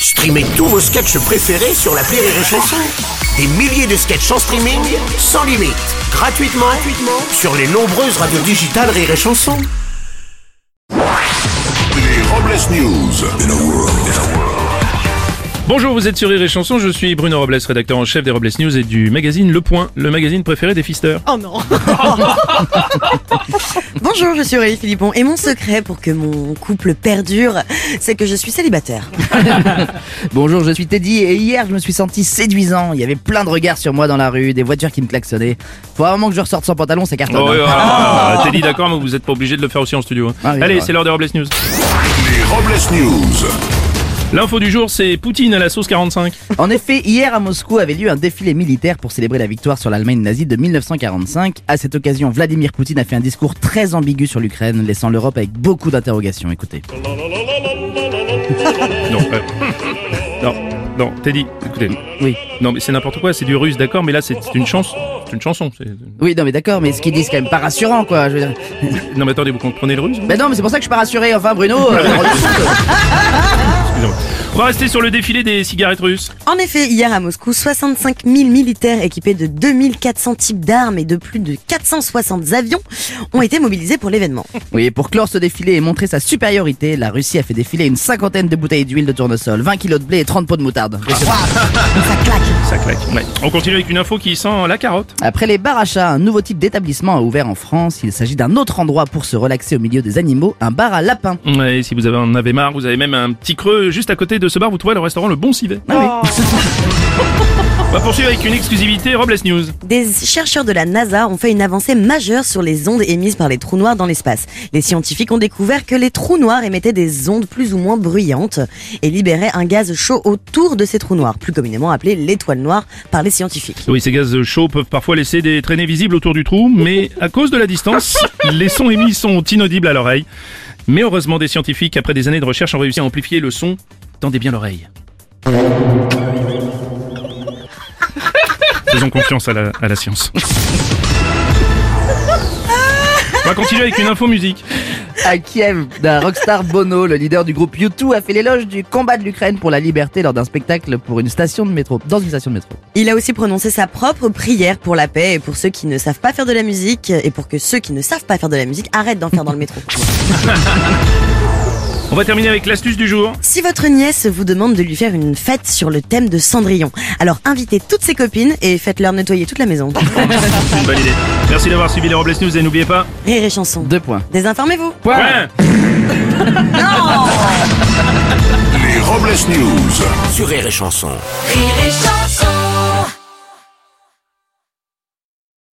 Streamez tous vos sketchs préférés sur la Rire et Chanson. Des milliers de sketchs en streaming, sans limite, gratuitement, gratuitement sur les nombreuses radios digitales Rire et Chanson. Les Robles News. Bonjour, vous êtes sur Rire et Chanson, je suis Bruno Robles, rédacteur en chef des Robles News et du magazine Le Point, le magazine préféré des fisteurs. Oh non Bonjour, je suis Aurélie Philippon et mon secret pour que mon couple perdure, c'est que je suis célibataire. Bonjour, je suis Teddy et hier je me suis senti séduisant. Il y avait plein de regards sur moi dans la rue, des voitures qui me klaxonnaient. Faut vraiment que je ressorte sans pantalon, c'est carton. Oh, ah, Teddy, d'accord, mais vous êtes pas obligé de le faire aussi en studio. hein. Ah oui, Allez, c'est c'est l'heure des Robles News. Les Robles News. L'info du jour, c'est Poutine à la sauce 45. En effet, hier à Moscou avait lieu un défilé militaire pour célébrer la victoire sur l'Allemagne nazie de 1945. À cette occasion, Vladimir Poutine a fait un discours très ambigu sur l'Ukraine, laissant l'Europe avec beaucoup d'interrogations. Écoutez. Non, euh, non, non, Teddy, écoutez. Oui. Non, mais c'est n'importe quoi, c'est du russe, d'accord, mais là, c'est une chanson. C'est une chanson. Oui, non mais d'accord, mais ce qu'ils disent c'est quand même pas rassurant quoi. Je veux dire. Non, mais attendez, vous comprenez le russe Ben non, mais c'est pour ça que je suis pas rassuré. Enfin, Bruno. euh, Excusez-moi. On va rester sur le défilé des cigarettes russes. En effet, hier à Moscou, 65 000 militaires équipés de 2400 types d'armes et de plus de 460 avions ont été mobilisés pour l'événement. Oui, et pour clore ce défilé et montrer sa supériorité, la Russie a fait défiler une cinquantaine de bouteilles d'huile de tournesol, 20 kilos de blé et 30 pots de moutarde. Ça claque Ça claque. Ouais. On continue avec une info qui sent la carotte. Après les bars à chats, un nouveau type d'établissement a ouvert en France. Il s'agit d'un autre endroit pour se relaxer au milieu des animaux, un bar à lapins. Ouais, si vous avez en avez marre, vous avez même un petit creux juste à côté de ce bar, vous trouvez le restaurant Le Bon Civet. Ah oui. On va poursuivre avec une exclusivité Robles News. Des chercheurs de la NASA ont fait une avancée majeure sur les ondes émises par les trous noirs dans l'espace. Les scientifiques ont découvert que les trous noirs émettaient des ondes plus ou moins bruyantes et libéraient un gaz chaud autour de ces trous noirs, plus communément appelé l'étoile noire par les scientifiques. Oui, ces gaz chauds peuvent parfois laisser des traînées visibles autour du trou, mais à cause de la distance, les sons émis sont inaudibles à l'oreille. Mais heureusement, des scientifiques, après des années de recherche, ont réussi à amplifier le son. Tendez bien l'oreille. Faisons confiance à la, à la science. On va continuer avec une info musique. À Kiev, d'un rockstar Bono, le leader du groupe U2, a fait l'éloge du combat de l'Ukraine pour la liberté lors d'un spectacle pour une station de métro, dans une station de métro. Il a aussi prononcé sa propre prière pour la paix et pour ceux qui ne savent pas faire de la musique et pour que ceux qui ne savent pas faire de la musique arrêtent d'en faire dans le métro. On va terminer avec l'astuce du jour. Si votre nièce vous demande de lui faire une fête sur le thème de Cendrillon, alors invitez toutes ses copines et faites-leur nettoyer toute la maison. Une bonne idée. Merci d'avoir suivi les Robles News et n'oubliez pas. Rire et chanson. Deux points. Désinformez-vous. Point. Les Robles News. Sur Rire et Chanson. Rire et chanson